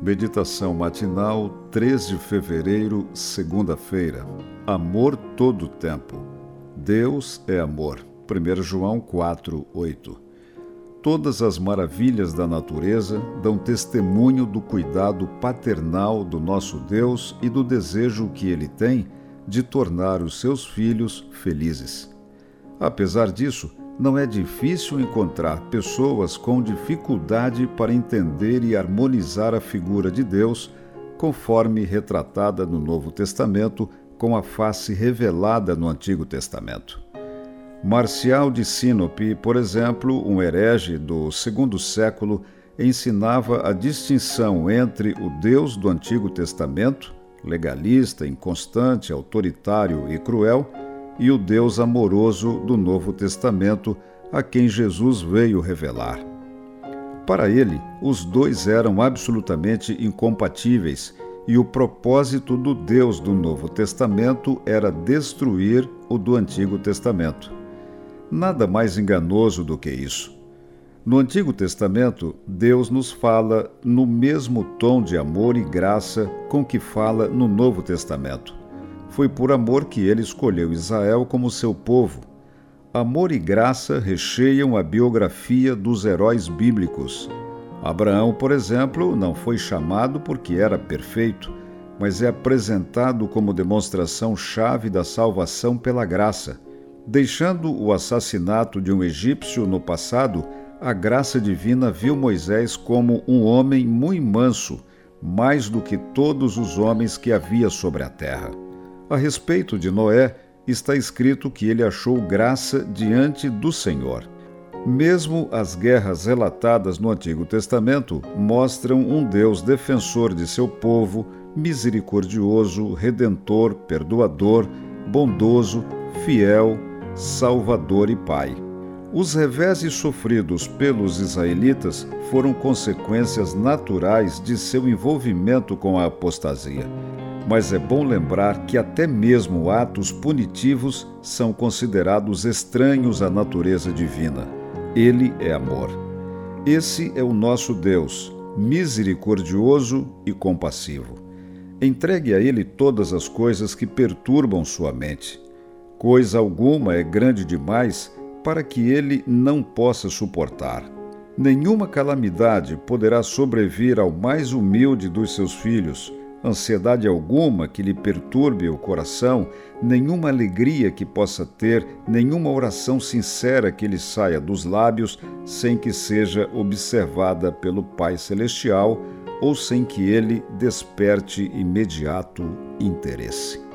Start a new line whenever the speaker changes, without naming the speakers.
Meditação matinal, 3 de fevereiro, segunda-feira. Amor todo o tempo. Deus é amor. 1 João 4, 8. Todas as maravilhas da natureza dão testemunho do cuidado paternal do nosso Deus e do desejo que ele tem de tornar os seus filhos felizes. Apesar disso, não é difícil encontrar pessoas com dificuldade para entender e harmonizar a figura de Deus, conforme retratada no Novo Testamento, com a face revelada no Antigo Testamento. Marcial de Sinope, por exemplo, um herege do segundo século, ensinava a distinção entre o Deus do Antigo Testamento, legalista, inconstante, autoritário e cruel, e o Deus amoroso do Novo Testamento, a quem Jesus veio revelar. Para ele, os dois eram absolutamente incompatíveis e o propósito do Deus do Novo Testamento era destruir o do Antigo Testamento. Nada mais enganoso do que isso. No Antigo Testamento, Deus nos fala no mesmo tom de amor e graça com que fala no Novo Testamento. Foi por amor que ele escolheu Israel como seu povo. Amor e graça recheiam a biografia dos heróis bíblicos. Abraão, por exemplo, não foi chamado porque era perfeito, mas é apresentado como demonstração chave da salvação pela graça. Deixando o assassinato de um egípcio no passado, a graça divina viu Moisés como um homem muito manso, mais do que todos os homens que havia sobre a terra. A respeito de Noé, está escrito que ele achou graça diante do Senhor. Mesmo as guerras relatadas no Antigo Testamento mostram um Deus defensor de seu povo, misericordioso, redentor, perdoador, bondoso, fiel, salvador e pai. Os reveses sofridos pelos israelitas foram consequências naturais de seu envolvimento com a apostasia mas é bom lembrar que até mesmo atos punitivos são considerados estranhos à natureza divina. Ele é amor. Esse é o nosso Deus, misericordioso e compassivo. Entregue a Ele todas as coisas que perturbam sua mente. Coisa alguma é grande demais para que Ele não possa suportar. Nenhuma calamidade poderá sobrevir ao mais humilde dos seus filhos ansiedade alguma que lhe perturbe o coração, nenhuma alegria que possa ter, nenhuma oração sincera que lhe saia dos lábios sem que seja observada pelo Pai Celestial ou sem que ele desperte imediato interesse.